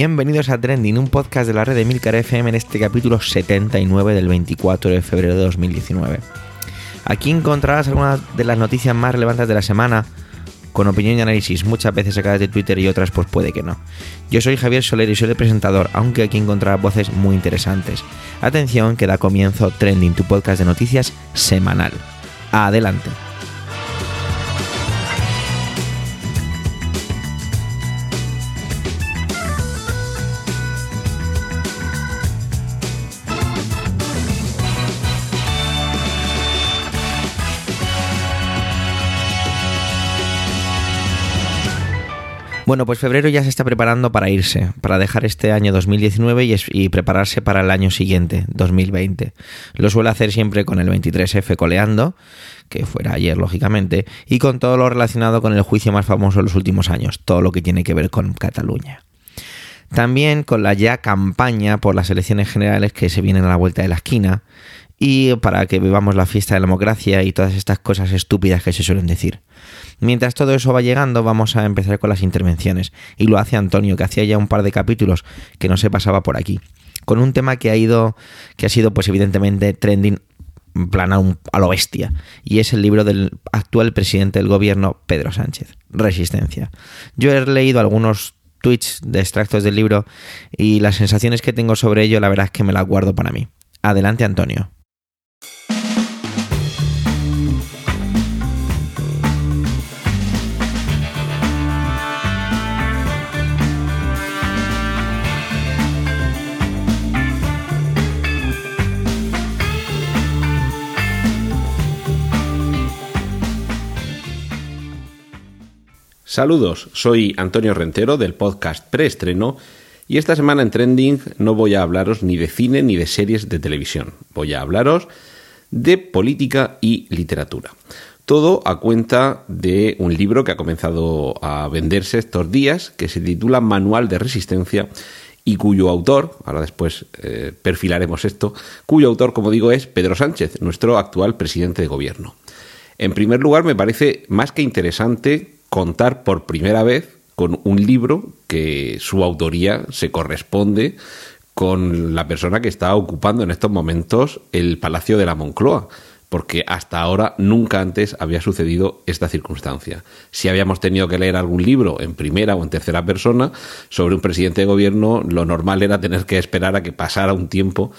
Bienvenidos a Trending, un podcast de la red de Milcar FM en este capítulo 79 del 24 de febrero de 2019. Aquí encontrarás algunas de las noticias más relevantes de la semana, con opinión y análisis, muchas veces sacadas de Twitter y otras pues puede que no. Yo soy Javier Soler y soy el presentador, aunque aquí encontrarás voces muy interesantes. Atención que da comienzo Trending, tu podcast de noticias semanal. Adelante. Bueno, pues febrero ya se está preparando para irse, para dejar este año 2019 y, prepararse para el año siguiente, 2020. Lo suele hacer siempre con el 23F coleando, que fuera ayer lógicamente, y con todo lo relacionado con el juicio más famoso de los últimos años, todo lo que tiene que ver con Cataluña. También con la ya campaña por las elecciones generales que se vienen a la vuelta de la esquina y para que vivamos la fiesta de la democracia y todas estas cosas estúpidas que se suelen decir. Mientras todo eso va llegando, vamos a empezar con las intervenciones. Y lo hace Antonio, que hacía ya un par de capítulos que no se pasaba por aquí. Con un tema que ha ido, que ha sido, pues evidentemente, trending plan a, lo bestia. Y es el libro del actual presidente del gobierno, Pedro Sánchez. Resistencia. Yo he leído algunos tweets de extractos del libro y las sensaciones que tengo sobre ello, la verdad es que me las guardo para mí. Adelante, Antonio. Saludos, soy Antonio Rentero del podcast Preestreno y esta semana en Trending no voy a hablaros ni de cine ni de series de televisión, voy a hablaros de política y literatura. Todo a cuenta de un libro que ha comenzado a venderse estos días, que se titula Manual de Resistencia y cuyo autor, ahora después eh, perfilaremos esto, cuyo autor, como digo, es Pedro Sánchez, nuestro actual presidente de gobierno. En primer lugar, me parece más que interesante contar por primera vez con un libro que su autoría se corresponde con la persona que está ocupando en estos momentos el Palacio de la Moncloa, porque hasta ahora nunca antes había sucedido esta circunstancia. Si habíamos tenido que leer algún libro en primera o en tercera persona sobre un presidente de gobierno, lo normal era tener que esperar a que pasara un tiempo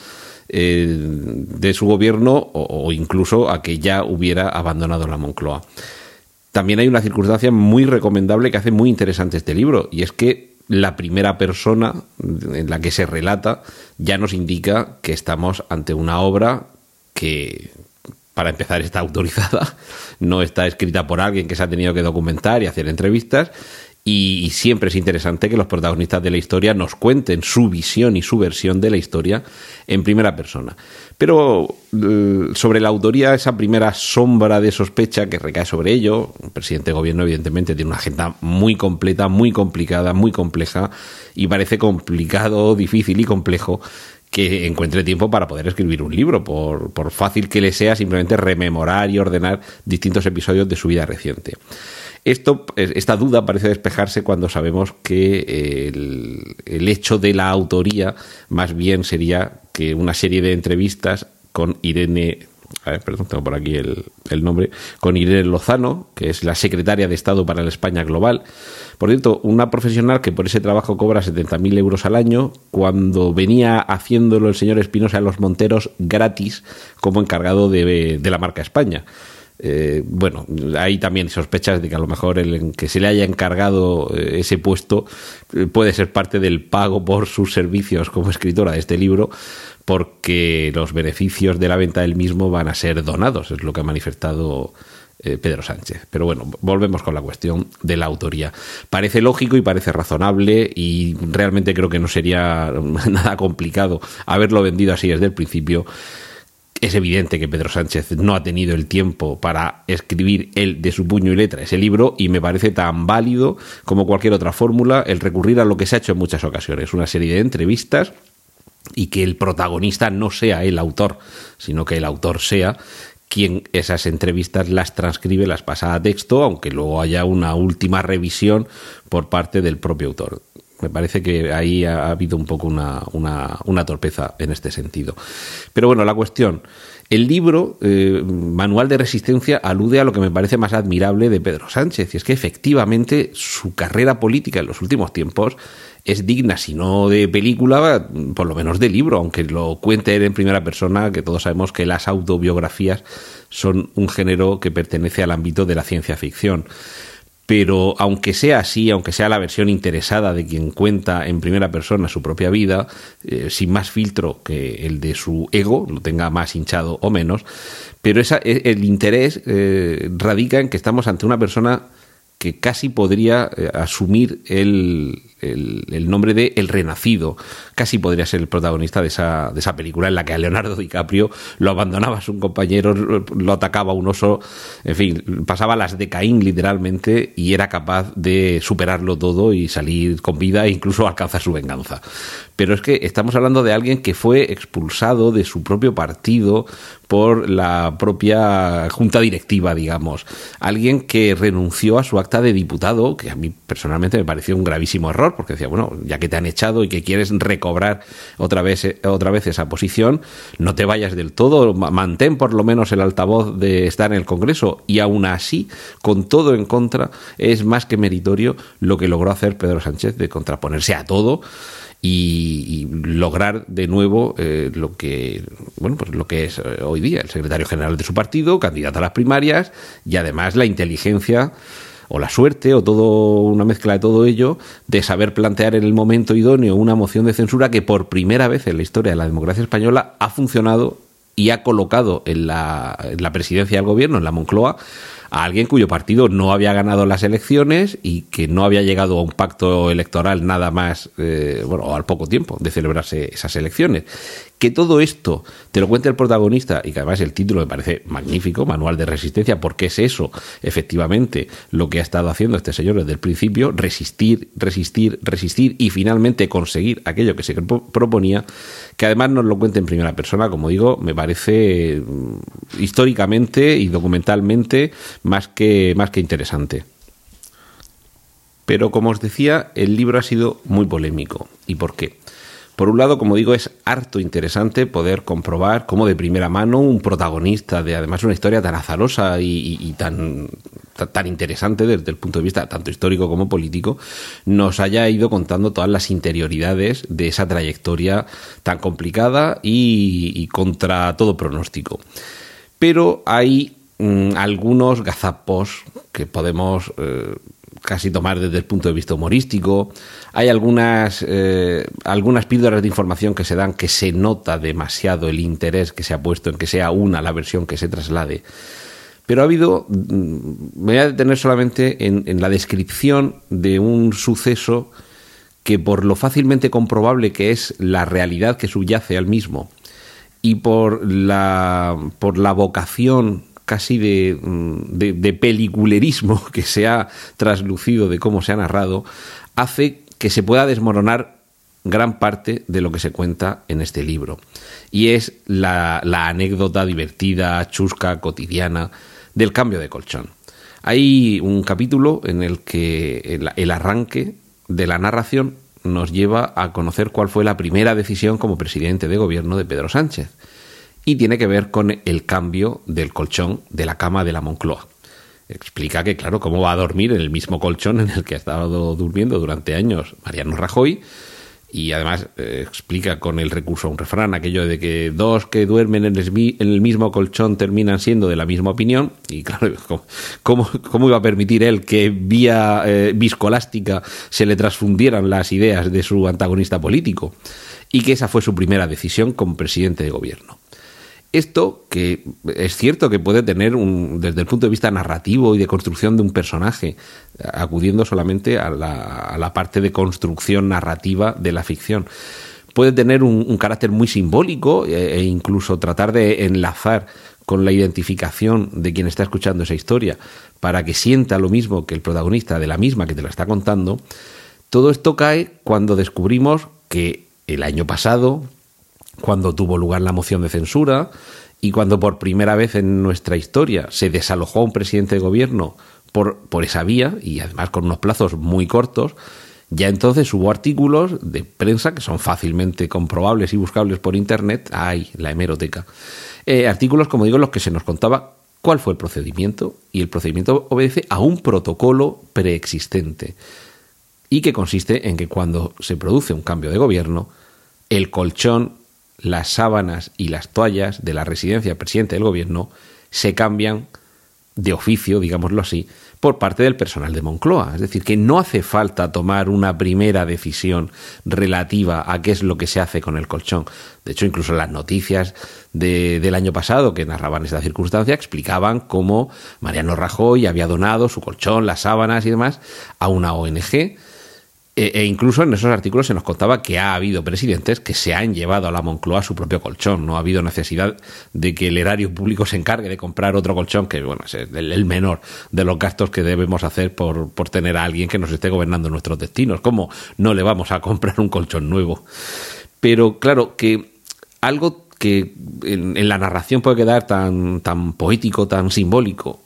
eh, de su gobierno o incluso a que ya hubiera abandonado la Moncloa. También hay una circunstancia muy recomendable que hace muy interesante este libro, y es que la primera persona en la que se relata ya nos indica que estamos ante una obra que, para empezar, está autorizada, no está escrita por alguien que se ha tenido que documentar y hacer entrevistas, y, siempre es interesante que los protagonistas de la historia nos cuenten su visión y su versión de la historia en primera persona. Pero eh, sobre la autoría, esa primera sombra de sospecha que recae sobre ello, el presidente de gobierno evidentemente tiene una agenda muy completa, muy complicada, muy compleja, y parece complicado, difícil y complejo que encuentre tiempo para poder escribir un libro, por, por fácil que le sea simplemente rememorar y ordenar distintos episodios de su vida reciente. Esto, esta duda parece despejarse cuando sabemos que el, hecho de la autoría más bien sería que una serie de entrevistas con Irene perdón, tengo por aquí el, nombre, con Irene Lozano, que es la secretaria de Estado para la España Global. Por cierto, una profesional que por ese trabajo cobra 70.000 euros al año, cuando venía haciéndolo el señor Espinosa en los Monteros gratis como encargado de, de la marca España. Eh, bueno, hay también sospechas de que a lo mejor el que se le haya encargado eh, ese puesto eh, puede ser parte del pago por sus servicios como escritora de este libro, porque los beneficios de la venta del mismo van a ser donados, es lo que ha manifestado Pedro Sánchez. Pero bueno, volvemos con la cuestión de la autoría. Parece lógico y parece razonable y realmente creo que no sería nada complicado haberlo vendido así desde el principio es evidente que Pedro Sánchez no ha tenido el tiempo para escribir él de su puño y letra ese libro y me parece tan válido como cualquier otra fórmula el recurrir a lo que se ha hecho en muchas ocasiones, una serie de entrevistas y que el protagonista no sea el autor, sino que el autor sea quien esas entrevistas las transcribe, las pasa a texto, aunque luego haya una última revisión por parte del propio autor Me parece que ahí ha habido un poco una, una, torpeza en este sentido. Pero bueno, la cuestión. El libro, eh, Manual de Resistencia, alude a lo que me parece más admirable de Pedro Sánchez, y es que efectivamente su carrera política en los últimos tiempos es digna, si no de película, por lo menos de libro, aunque lo cuente él en primera persona, que todos sabemos que las autobiografías son un género que pertenece al ámbito de la ciencia ficción. Pero aunque sea así, aunque sea la versión interesada de quien cuenta en primera persona su propia vida, eh, sin más filtro que el de su ego, lo tenga más hinchado o menos, pero esa, e, el interés eh, radica en que estamos ante una persona que casi podría eh, asumir el, el, nombre de El Renacido. Casi podría ser el protagonista de esa, de esa película en la que a Leonardo DiCaprio lo abandonaba a su compañero, lo atacaba un oso, en fin, pasaba las de Caín literalmente y era capaz de superarlo todo y salir con vida e incluso alcanzar su venganza. Pero es que estamos hablando de alguien que fue expulsado de su propio partido por la propia junta directiva, digamos. Alguien que renunció a su acta de diputado, que a mí personalmente me pareció un gravísimo error porque decía, bueno, ya que te han echado y que quieres recobrar otra vez, eh, otra vez esa posición, no te vayas del todo, mantén por lo menos el altavoz de estar en el Congreso. Y aún así, con todo en contra, es más que meritorio lo que logró hacer Pedro Sánchez de contraponerse a todo. Y, lograr de nuevo eh, lo que bueno pues lo que es eh, hoy día el secretario general de su partido candidato a las primarias y además la inteligencia o la suerte o todo una mezcla de todo ello de saber plantear en el momento idóneo una moción de censura que por primera vez en la historia de la democracia española ha funcionado y ha colocado en la, en la presidencia del gobierno, en la Moncloa, a alguien cuyo partido no había ganado las elecciones y que no había llegado a un pacto electoral nada más, eh, bueno, al poco tiempo de celebrarse esas elecciones. Que todo esto te lo cuente el protagonista y que además el título me parece magnífico, Manual de Resistencia, porque es eso, efectivamente, lo que ha estado haciendo este señor desde el principio, resistir, resistir, resistir y finalmente conseguir aquello que se proponía, que además nos lo cuente en primera persona, como digo, me parece mm, históricamente y documentalmente más que, más que interesante. Pero como os decía, el libro ha sido muy polémico. ¿Y por qué? Por un lado, como digo, es harto interesante poder comprobar cómo de primera mano un protagonista de además una historia tan azarosa y, tan, tan, interesante desde el punto de vista tanto histórico como político, nos haya ido contando todas las interioridades de esa trayectoria tan complicada y, contra todo pronóstico. Pero hay mm, algunos gazapos que podemos eh, casi tomar desde el punto de vista humorístico. Hay algunas, eh, algunas píldoras de información que se dan que se nota demasiado el interés que se ha puesto en que sea una la versión que se traslade. Pero ha habido, mm, me voy a detener solamente en, en la descripción de un suceso que por lo fácilmente comprobable que es la realidad que subyace al mismo y por la, por la vocación casi mm, de, de, peliculerismo que se ha traslucido de cómo se ha narrado, hace que se pueda desmoronar gran parte de lo que se cuenta en este libro. Y es la, anécdota divertida, chusca, cotidiana del cambio de colchón. Hay un capítulo en el que el arranque de la narración nos lleva a conocer cuál fue la primera decisión como presidente de gobierno de Pedro Sánchez y tiene que ver con el cambio del colchón de la cama de la Moncloa. Explica que, claro, cómo va a dormir en el mismo colchón en el que ha estado durmiendo durante años Mariano Rajoy, y además eh, explica con el recurso a un refrán aquello de que dos que duermen en el, mismo colchón terminan siendo de la misma opinión y claro, ¿cómo, cómo iba a permitir él que vía eh, viscolástica se le transfundieran las ideas de su antagonista político? Y que esa fue su primera decisión como presidente de gobierno. Esto, que es cierto que puede tener, un, desde el punto de vista narrativo y de construcción de un personaje, acudiendo solamente a la, parte de construcción narrativa de la ficción, puede tener un, carácter muy simbólico e, e, incluso tratar de enlazar con la identificación de quien está escuchando esa historia para que sienta lo mismo que el protagonista de la misma que te la está contando, todo esto cae cuando descubrimos que el año pasado, cuando tuvo lugar la moción de censura y cuando por primera vez en nuestra historia se desalojó a un presidente de gobierno por, por esa vía y además con unos plazos muy cortos Ya entonces hubo artículos de prensa que son fácilmente comprobables y buscables por internet. ¡Ay, la hemeroteca! Eh, artículos, como digo, en los que se nos contaba cuál fue el procedimiento. Y el procedimiento obedece a un protocolo preexistente. Y que consiste en que cuando se produce un cambio de gobierno, el colchón, las sábanas y las toallas de la residencia del presidente del gobierno se cambian de oficio, digámoslo así, por parte del personal de Moncloa. Es decir, que no hace falta tomar una primera decisión relativa a qué es lo que se hace con el colchón. De hecho, incluso las noticias del año pasado que narraban esta circunstancia explicaban cómo Mariano Rajoy había donado su colchón, las sábanas y demás a una ONG e, e, incluso en esos artículos se nos contaba que ha habido presidentes que se han llevado a la Moncloa su propio colchón. No ha habido necesidad de que el erario público se encargue de comprar otro colchón, que bueno, es el, menor de los gastos que debemos hacer por, por tener a alguien que nos esté gobernando nuestros destinos. ¿Cómo no le vamos a comprar un colchón nuevo? Pero claro, que algo que en, en la narración puede quedar tan, tan poético, tan simbólico,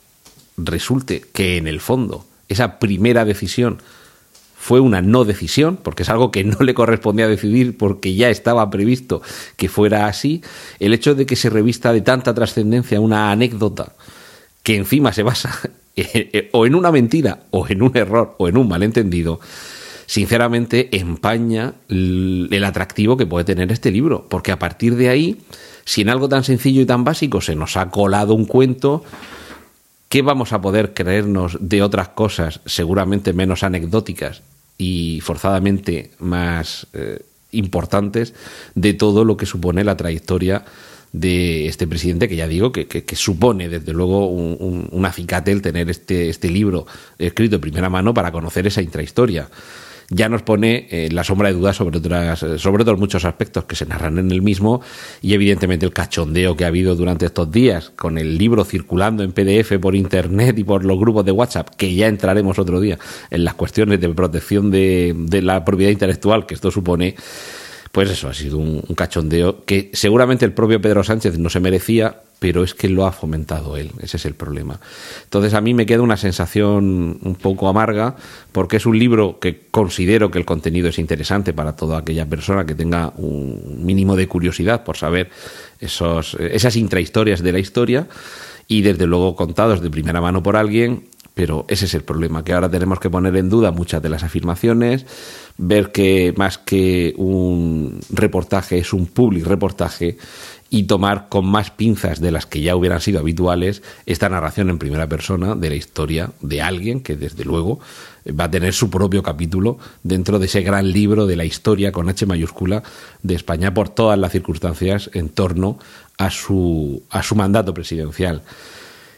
resulte que en el fondo esa primera decisión fue una no decisión, porque es algo que no le correspondía decidir porque ya estaba previsto que fuera así, el hecho de que se revista de tanta trascendencia una anécdota que encima se basa o en una mentira, o en un error, o en un malentendido, sinceramente empaña el atractivo que puede tener este libro, porque a partir de ahí, si en algo tan sencillo y tan básico se nos ha colado un cuento, ¿qué vamos a poder creernos de otras cosas seguramente menos anecdóticas y forzadamente más eh, importantes de todo lo que supone la trayectoria de este presidente, que ya digo que, supone desde luego un, un, el tener este, este libro escrito de primera mano para conocer esa intrahistoria ya nos pone eh, la sombra de dudas sobre otras, eh, sobre otros muchos aspectos que se narran en el mismo y evidentemente el cachondeo que ha habido durante estos días con el libro circulando en PDF por internet y por los grupos de WhatsApp, que ya entraremos otro día en las cuestiones de protección de, de la propiedad intelectual que esto supone pues eso, ha sido un, cachondeo que seguramente el propio Pedro Sánchez no se merecía, pero es que lo ha fomentado él, ese es el problema. Entonces a mí me queda una sensación un poco amarga, porque es un libro que considero que el contenido es interesante para toda aquella persona que tenga un mínimo de curiosidad por saber esos, esas intrahistorias de la historia, y desde luego contados de primera mano por alguien pero ese es el problema, que ahora tenemos que poner en duda muchas de las afirmaciones, ver que más que un reportaje es un public reportaje y tomar con más pinzas de las que ya hubieran sido habituales esta narración en primera persona de la historia de alguien que desde luego va a tener su propio capítulo dentro de ese gran libro de la historia con H mayúscula de España por todas las circunstancias en torno a su, a su mandato presidencial.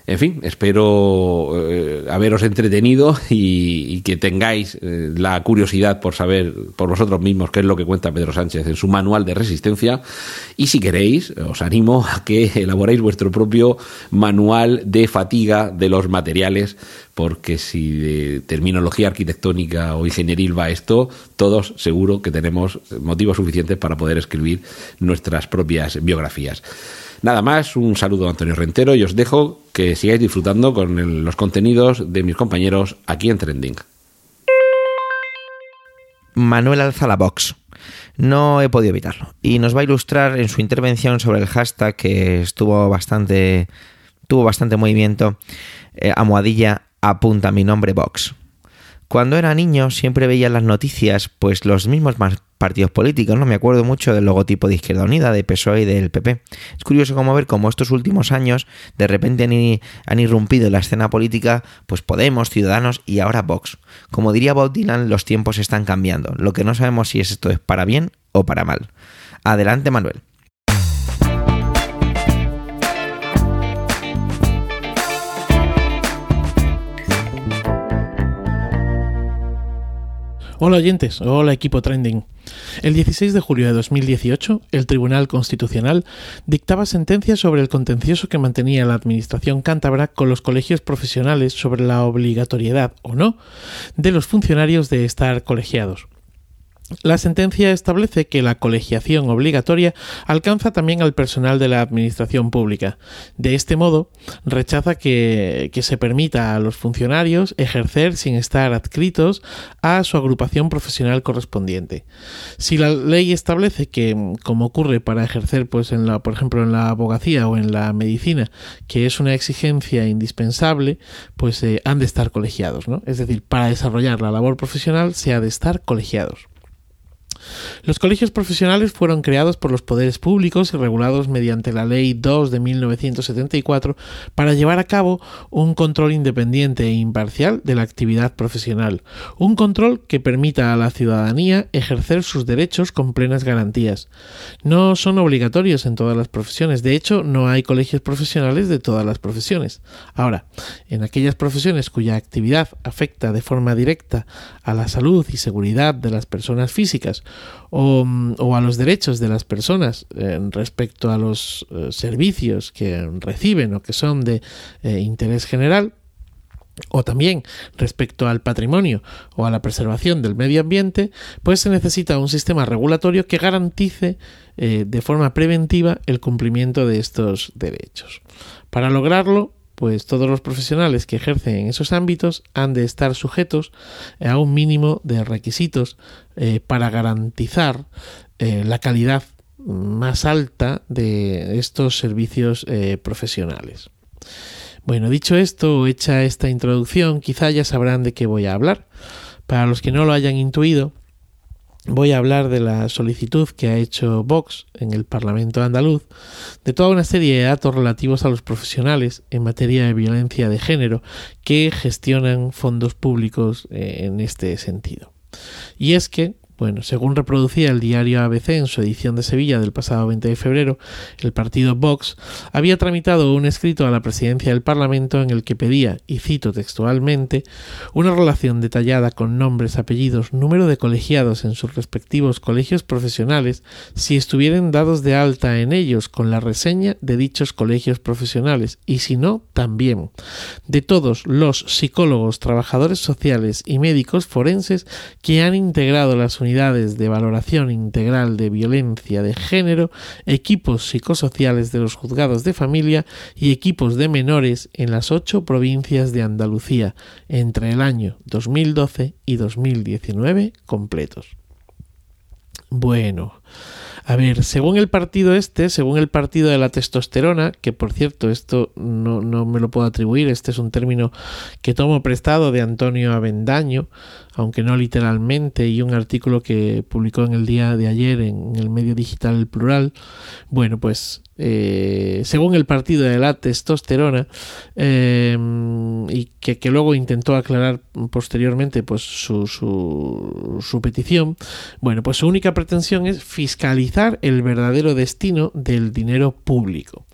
En fin, espero eh, haberos entretenido y, que tengáis eh, la curiosidad por saber por vosotros mismos qué es lo que cuenta Pedro Sánchez en su manual de resistencia. Y si queréis, os animo a que elaboréis vuestro propio manual de fatiga de los materiales, porque si de terminología arquitectónica o ingenieril va esto, todos seguro que tenemos motivos suficientes para poder escribir nuestras propias biografías. Nada más, un saludo a Antonio Rentero y os dejo que sigáis disfrutando con los contenidos de mis compañeros aquí en Trending. Manuel alza la box. No he podido evitarlo. Y nos va a ilustrar en su intervención sobre el hashtag que estuvo bastante. tuvo bastante movimiento. Eh, almohadilla apunta mi nombre box. Cuando era niño siempre veía las noticias pues los mismos partidos políticos, no me acuerdo mucho del logotipo de Izquierda Unida, de PSOE y del PP. Es curioso como ver cómo estos últimos años de repente han, han irrumpido en la escena política pues Podemos, Ciudadanos y ahora Vox. Como diría Bob Dylan, los tiempos están cambiando. Lo que no sabemos si esto es para bien o para mal. Adelante, Manuel. Hola oyentes, hola equipo trending. El 16 de julio de 2018, el Tribunal Constitucional dictaba sentencia sobre el contencioso que mantenía la Administración cántabra con los colegios profesionales sobre la obligatoriedad o no de los funcionarios de estar colegiados. La sentencia establece que la colegiación obligatoria alcanza también al personal de la administración pública. De este modo, rechaza que, se permita a los funcionarios ejercer sin estar adscritos a su agrupación profesional correspondiente. Si la ley establece que, como ocurre para ejercer, pues en la, por ejemplo, en la abogacía o en la medicina, que es una exigencia indispensable, pues eh, han de estar colegiados, ¿no? Es decir, para desarrollar la labor profesional se ha de estar colegiados. Los colegios profesionales fueron creados por los poderes públicos y regulados mediante la Ley 2 de 1974 para llevar a cabo un control independiente e imparcial de la actividad profesional, un control que permita a la ciudadanía ejercer sus derechos con plenas garantías. No son obligatorios en todas las profesiones, de hecho no hay colegios profesionales de todas las profesiones. Ahora, en aquellas profesiones cuya actividad afecta de forma directa a la salud y seguridad de las personas físicas o, a los derechos de las personas eh, respecto a los eh, servicios que reciben o que son de eh, interés general, o también respecto al patrimonio o a la preservación del medio ambiente, pues se necesita un sistema regulatorio que garantice de forma preventiva el cumplimiento de estos derechos. Para lograrlo, pues todos los profesionales que ejercen en esos ámbitos han de estar sujetos a un mínimo de requisitos eh, para garantizar eh, la calidad más alta de estos servicios eh, profesionales. Bueno, dicho esto, hecha esta introducción, quizá ya sabrán de qué voy a hablar. Para los que no lo hayan intuido, voy a hablar de la solicitud que ha hecho Vox en el Parlamento andaluz de toda una serie de datos relativos a los profesionales en materia de violencia de género que gestionan fondos públicos eh, en este sentido. Y es que, bueno, según reproducía el diario ABC en su edición de Sevilla del pasado 20 de febrero, el partido Vox había tramitado un escrito a la presidencia del Parlamento en el que pedía, y cito textualmente, una relación detallada con nombres, apellidos, número de colegiados en sus respectivos colegios profesionales, si estuvieran dados de alta en ellos con la reseña de dichos colegios profesionales, y si no, también, de todos los psicólogos, trabajadores sociales y médicos forenses que han integrado las unidades unidades de valoración integral de violencia de género, equipos psicosociales de los juzgados de familia y equipos de menores en las ocho provincias de Andalucía entre el año 2012 y 2019 completos. Bueno, a ver, según el partido este, según el partido de la testosterona, que por cierto, esto no, no, me lo puedo atribuir, este es un término que tomo prestado de Antonio Avendaño, aunque no literalmente, y un artículo que publicó en el día de ayer en el medio digital El Plural. Bueno, pues eh, según el partido de la testosterona, em, y que, que, luego intentó aclarar posteriormente pues su, su, su petición, bueno, pues su única pretensión es fiscalizar el verdadero destino del dinero público.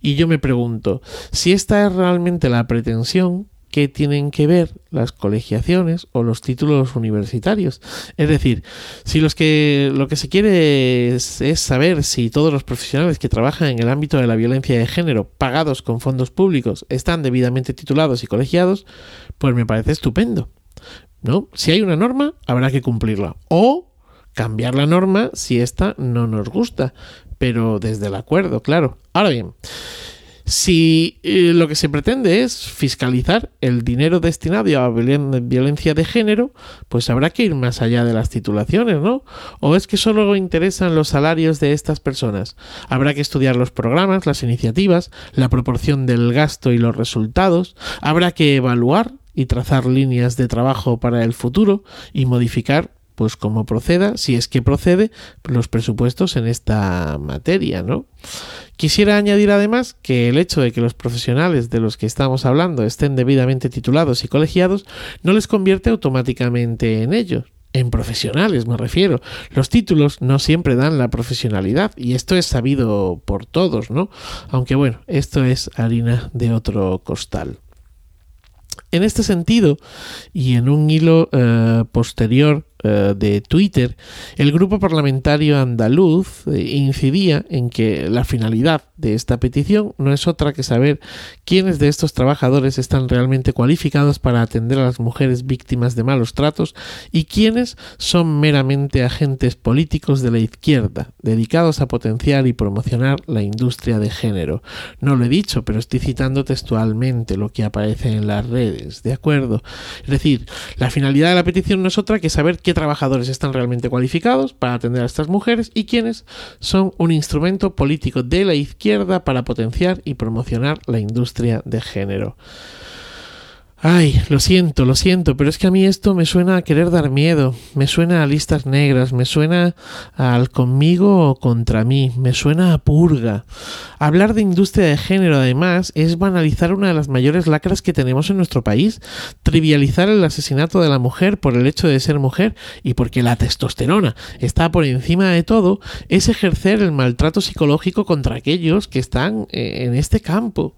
Y yo me pregunto, si esta es realmente la pretensión, qué tienen que ver las colegiaciones o los títulos universitarios. Es decir, si los que lo que se quiere es, saber si todos los profesionales que trabajan en el ámbito de la violencia de género pagados con fondos públicos están debidamente titulados y colegiados, pues me parece estupendo. ¿No? Si hay una norma, habrá que cumplirla. O cambiar la norma si esta no nos gusta, pero desde el acuerdo, claro. Ahora bien, si eh, lo que se pretende es fiscalizar el dinero destinado a violencia de género, pues habrá que ir más allá de las titulaciones, ¿no? ¿O es que solo interesan los salarios de estas personas? Habrá que estudiar los programas, las iniciativas, la proporción del gasto y los resultados. Habrá que evaluar y trazar líneas de trabajo para el futuro y modificar pues como proceda, si es que procede, los presupuestos en esta materia, ¿no? Quisiera añadir además que el hecho de que los profesionales de los que estamos hablando estén debidamente titulados y colegiados no les convierte automáticamente en ellos. En profesionales me refiero. Los títulos no siempre dan la profesionalidad y esto es sabido por todos, ¿no? Aunque bueno, esto es harina de otro costal. En este sentido, y en un hilo eh, posterior eh, de Twitter, el grupo parlamentario andaluz eh, incidía en que la finalidad de esta petición no es otra que saber quiénes de estos trabajadores están realmente cualificados para atender a las mujeres víctimas de malos tratos y quiénes son meramente agentes políticos de la izquierda, dedicados a potenciar y promocionar la industria de género. No lo he dicho, pero estoy citando textualmente lo que aparece en las redes, ¿de acuerdo? Es decir, la finalidad de la petición no es otra que saber qué trabajadores están realmente cualificados para atender a estas mujeres y quiénes son un instrumento político de la izquierda para potenciar y promocionar la industria de género. Ay, lo siento, lo siento, pero es que a mí esto me suena a querer dar miedo, me suena a listas negras, me suena al conmigo o contra mí, me suena a purga. Hablar de industria de género, además, es banalizar una de las mayores lacras que tenemos en nuestro país, trivializar el asesinato de la mujer por el hecho de ser mujer y porque la testosterona está por encima de todo, es ejercer el maltrato psicológico contra aquellos que están eh, en este campo.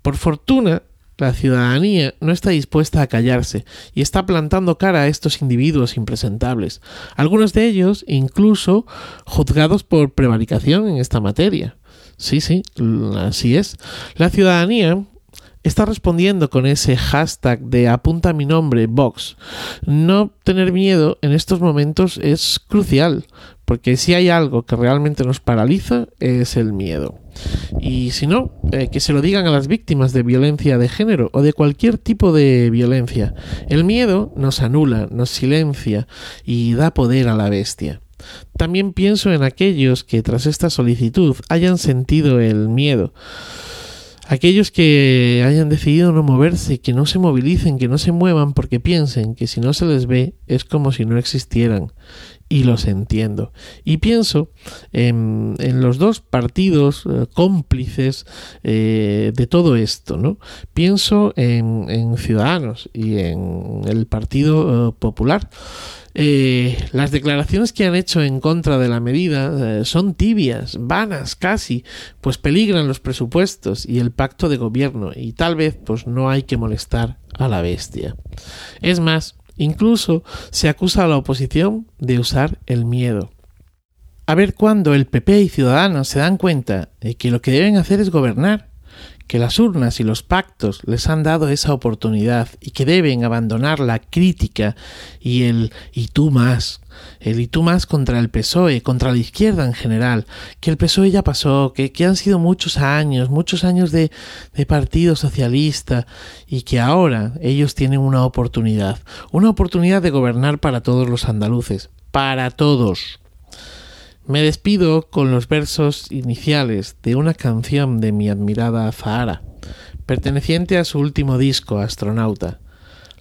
Por fortuna, la ciudadanía no está dispuesta a callarse y está plantando cara a estos individuos impresentables, algunos de ellos incluso juzgados por prevaricación en esta materia. Sí, sí, así es. La ciudadanía está respondiendo con ese hashtag de apunta mi nombre, Vox. No tener miedo en estos momentos es crucial, porque si hay algo que realmente nos paraliza es el miedo. Y si no, eh, que se lo digan a las víctimas de violencia de género o de cualquier tipo de violencia. El miedo nos anula, nos silencia y da poder a la bestia. También pienso en aquellos que tras esta solicitud hayan sentido el miedo. Aquellos que hayan decidido no moverse, que no se movilicen, que no se muevan porque piensen que si no se les ve es como si no existieran y los entiendo. Y pienso en, los dos partidos eh, cómplices eh, de todo esto, ¿no? Pienso en, Ciudadanos y en el Partido eh, Popular. las declaraciones que han hecho en contra de la medida son tibias, vanas casi, pues peligran los presupuestos y el pacto de gobierno y tal vez pues no hay que molestar a la bestia. Es más, Incluso se acusa a la oposición de usar el miedo. A ver cuándo el PP y Ciudadanos se dan cuenta de que lo que deben hacer es gobernar, que las urnas y los pactos les han dado esa oportunidad y que deben abandonar la crítica y el y tú más, el y tú más contra el PSOE, contra la izquierda en general, que el PSOE ya pasó, que, que han sido muchos años, muchos años de, de partido socialista y que ahora ellos tienen una oportunidad, una oportunidad de gobernar para todos los andaluces, para todos. Me despido con los versos iniciales de una canción de mi admirada Zahara, perteneciente a su último disco, Astronauta.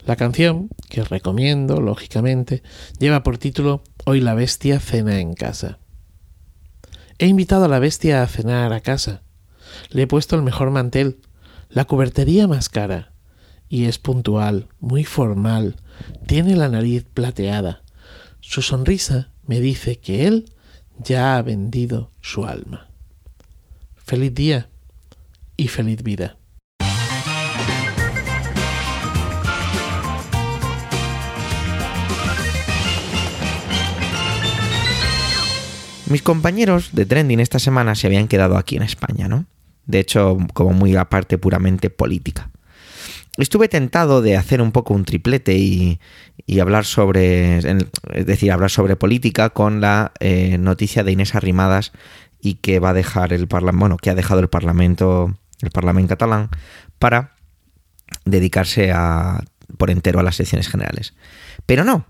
La canción, que recomiendo, lógicamente, lleva por título Hoy la bestia cena en casa. He invitado a la bestia a cenar a casa. Le he puesto el mejor mantel, la cubertería más cara, y es puntual, muy formal, tiene la nariz plateada. Su sonrisa me dice que él ya ha vendido su alma. Feliz día y feliz vida. Mis compañeros de trending esta semana se habían quedado aquí en España, ¿no? De hecho, como muy aparte puramente política. Estuve tentado de hacer un poco un triplete y, hablar sobre, es decir, hablar sobre política con la eh, noticia de Inés Arrimadas y que va a dejar el parlamento, bueno, que ha dejado el parlamento, el parlamento catalán para dedicarse a, por entero a las elecciones generales. Pero no,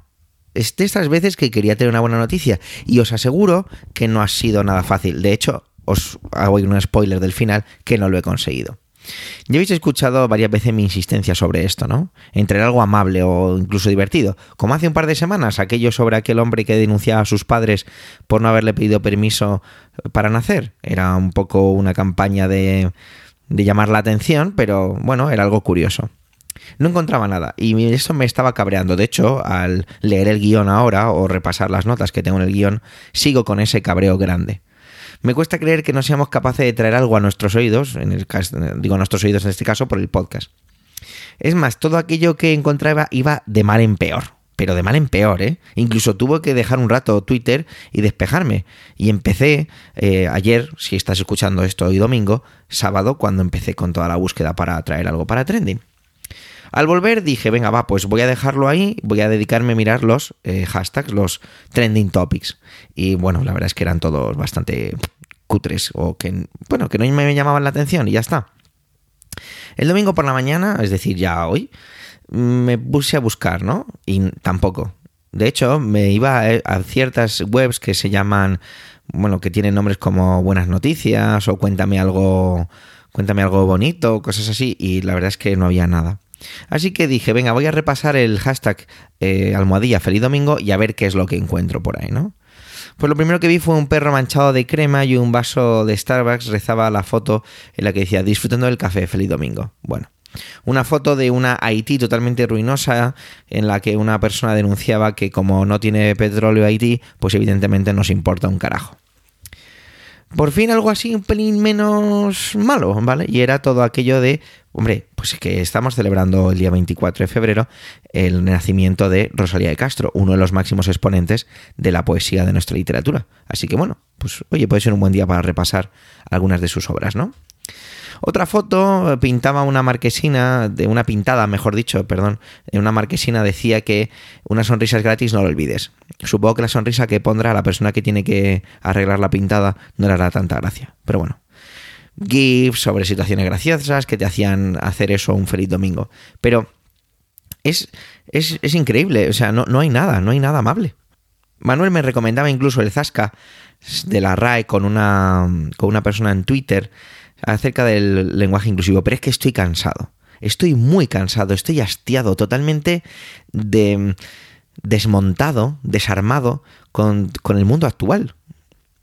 es de estas veces que quería tener una buena noticia y os aseguro que no ha sido nada fácil. De hecho, os hago un spoiler del final que no lo he conseguido. Ya habéis escuchado varias veces mi insistencia sobre esto, ¿no? Entre algo amable o incluso divertido. Como hace un par de semanas, aquello sobre aquel hombre que denunciaba a sus padres por no haberle pedido permiso para nacer. Era un poco una campaña de, de llamar la atención, pero bueno, era algo curioso. No encontraba nada y eso me estaba cabreando. De hecho, al leer el guion ahora o repasar las notas que tengo en el guion, sigo con ese cabreo grande. Me cuesta creer que no seamos capaces de traer algo a nuestros oídos, en el caso, digo a nuestros oídos en este caso por el podcast. Es más, todo aquello que encontraba iba de mal en peor. pero de mal en peor, ¿eh? Incluso tuve que dejar un rato Twitter y despejarme. Y empecé eh, ayer, si estás escuchando esto hoy domingo, sábado, cuando empecé con toda la búsqueda para traer algo para trending. Al volver dije, venga, va, pues voy a dejarlo ahí, voy a dedicarme a mirar los eh, hashtags, los trending topics. Y bueno, la verdad es que eran todos bastante cutres o que, bueno, que no me llamaban la atención y ya está. El domingo por la mañana, es decir, ya hoy, me puse a buscar, ¿no? Y tampoco. De hecho, me iba a ciertas webs que se llaman, bueno, que tienen nombres como Buenas Noticias o Cuéntame algo, Cuéntame algo bonito, cosas así, y la verdad es que no había nada. Así que dije, venga, voy a repasar el hashtag eh, almohadilla feliz domingo y a ver qué es lo que encuentro por ahí, ¿no? Pues lo primero que vi fue un perro manchado de crema y un vaso de Starbucks rezaba la foto en la que decía disfrutando del café, feliz domingo. Bueno, una foto de una Haití totalmente ruinosa en la que una persona denunciaba que como no tiene petróleo Haití, pues evidentemente nos importa un carajo. Por fin algo así un pelín menos malo, ¿vale? Y era todo aquello de, hombre, pues que estamos celebrando el día 24 de febrero el nacimiento de Rosalía de Castro, uno de los máximos exponentes de la poesía de nuestra literatura. Así que bueno, pues oye, puede ser un buen día para repasar algunas de sus obras, ¿no? Otra foto pintaba una marquesina, de una pintada, mejor dicho, perdón, una marquesina decía que una sonrisa es gratis, no lo olvides. Supongo que la sonrisa que pondrá la persona que tiene que arreglar la pintada no le hará tanta gracia. Pero bueno. GIFs sobre situaciones graciosas que te hacían hacer eso un feliz domingo. Pero es, es, es increíble, o sea, no, no hay nada, no hay nada amable. Manuel me recomendaba incluso el Zasca de la RAE con una, con una persona en Twitter acerca del lenguaje inclusivo, pero es que estoy cansado. Estoy muy cansado, estoy hastiado, totalmente de, desmontado, desarmado con, con el mundo actual.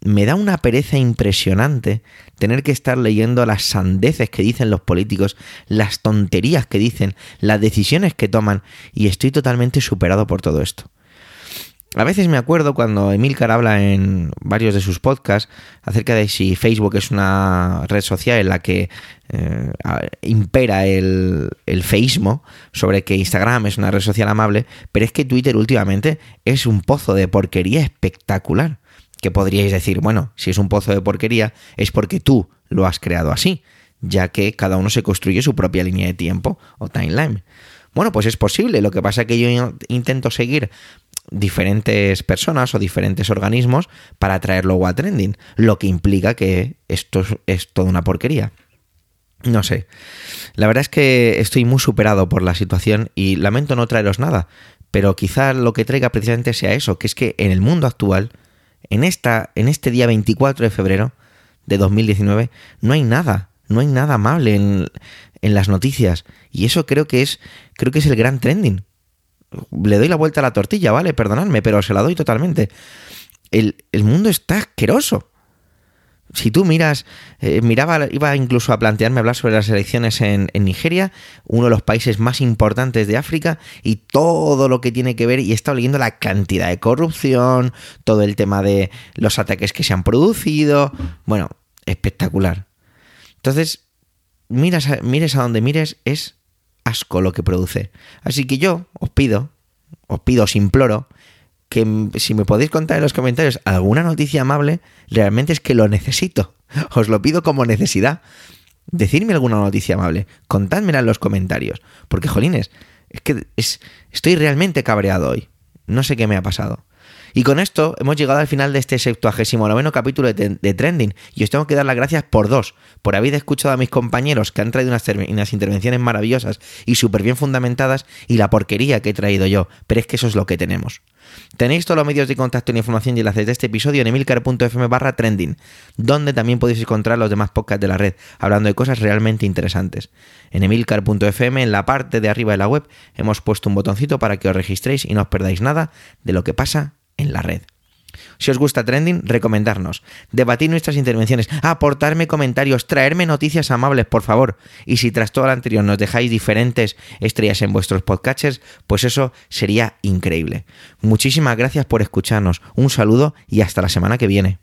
Me da una pereza impresionante tener que estar leyendo las sandeces que dicen los políticos, las tonterías que dicen, las decisiones que toman, y estoy totalmente superado por todo esto. A veces me acuerdo cuando Emilcar habla en varios de sus podcasts acerca de si Facebook es una red social en la que eh, impera el, el feísmo, sobre que Instagram es una red social amable, pero es que Twitter últimamente es un pozo de porquería espectacular. Que podríais decir, bueno, si es un pozo de porquería es porque tú lo has creado así, ya que cada uno se construye su propia línea de tiempo o timeline. Bueno, pues es posible. Lo que pasa es que yo intento seguir diferentes personas o diferentes organismos para traer luego a trending, lo que implica que esto es toda una porquería. No sé. La verdad es que estoy muy superado por la situación y lamento no traeros nada, pero quizá lo que traiga precisamente sea eso, que es que en el mundo actual, en esta en este día 24 de febrero de 2019 no hay nada, no hay nada amable en, en las noticias y eso creo que es creo que es el gran trending le doy la vuelta a la tortilla, ¿vale? Perdonadme, pero se la doy totalmente. El, mundo está asqueroso. Si tú miras, eh, miraba, iba incluso a plantearme hablar sobre las elecciones en, en, Nigeria, uno de los países más importantes de África, y todo lo que tiene que ver, y he estado leyendo la cantidad de corrupción, todo el tema de los ataques que se han producido, bueno, espectacular. Entonces, miras mires a donde mires, es asco lo que produce. Así que yo os pido, os pido, os imploro, que si me podéis contar en los comentarios alguna noticia amable, realmente es que lo necesito. Os lo pido como necesidad. Decidme alguna noticia amable, contádmela en los comentarios, porque jolines, es que es, estoy realmente cabreado hoy. No sé qué me ha pasado. Y con esto hemos llegado al final de este 79 capítulo de, Trending. Y os tengo que dar las gracias por dos. Por haber escuchado a mis compañeros que han traído unas, intervenciones maravillosas y súper bien fundamentadas y la porquería que he traído yo. Pero es que eso es lo que tenemos. Tenéis todos los medios de contacto y información y enlaces de este episodio en emilcar.fm barra trending, donde también podéis encontrar los demás podcasts de la red, hablando de cosas realmente interesantes. En emilcar.fm, en la parte de arriba de la web, hemos puesto un botoncito para que os registréis y no os perdáis nada de lo que pasa en la red. Si os gusta Trending, recomendarnos, debatir nuestras intervenciones, aportarme comentarios, traerme noticias amables, por favor. Y si tras todo lo anterior nos dejáis diferentes estrellas en vuestros podcatchers, pues eso sería increíble. Muchísimas gracias por escucharnos, un saludo y hasta la semana que viene.